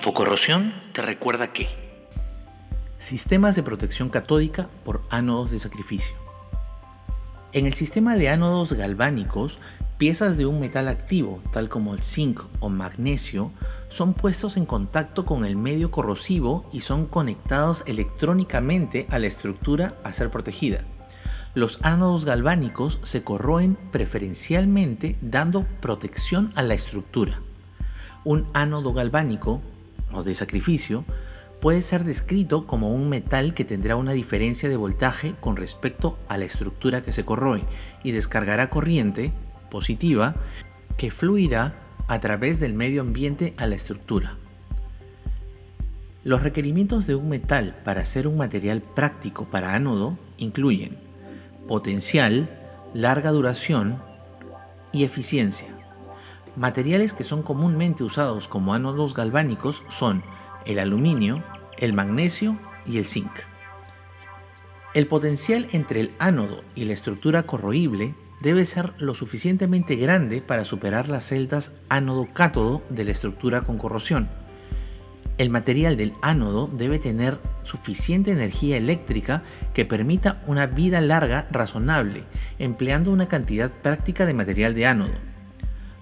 Infocorrosión te recuerda que Sistemas de protección catódica por ánodos de sacrificio. En el sistema de ánodos galvánicos, piezas de un metal activo, tal como el zinc o magnesio, son puestos en contacto con el medio corrosivo y son conectados electrónicamente a la estructura a ser protegida. Los ánodos galvánicos se corroen preferencialmente dando protección a la estructura. Un ánodo galvánico o de sacrificio puede ser descrito como un metal que tendrá una diferencia de voltaje con respecto a la estructura que se corroe y descargará corriente positiva que fluirá a través del medio ambiente a la estructura. Los requerimientos de un metal para ser un material práctico para ánodo incluyen potencial, larga duración y eficiencia. Materiales que son comúnmente usados como ánodos galvánicos son el aluminio, el magnesio y el zinc. El potencial entre el ánodo y la estructura corroíble debe ser lo suficientemente grande para superar las celdas ánodo-cátodo de la estructura con corrosión. El material del ánodo debe tener suficiente energía eléctrica que permita una vida larga razonable, empleando una cantidad práctica de material de ánodo.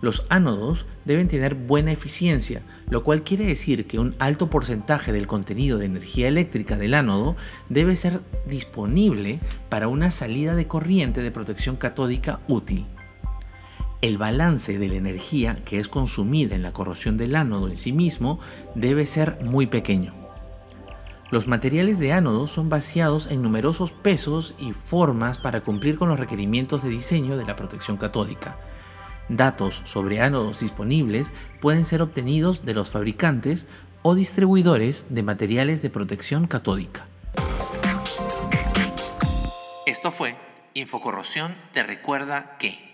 Los ánodos deben tener buena eficiencia, lo cual quiere decir que un alto porcentaje del contenido de energía eléctrica del ánodo debe ser disponible para una salida de corriente de protección catódica útil. El balance de la energía que es consumida en la corrosión del ánodo en sí mismo debe ser muy pequeño. Los materiales de ánodo son vaciados en numerosos pesos y formas para cumplir con los requerimientos de diseño de la protección catódica Datos sobre ánodos disponibles pueden ser obtenidos de los fabricantes o distribuidores de materiales de protección catódica. Esto fue Infocorrosión te recuerda que...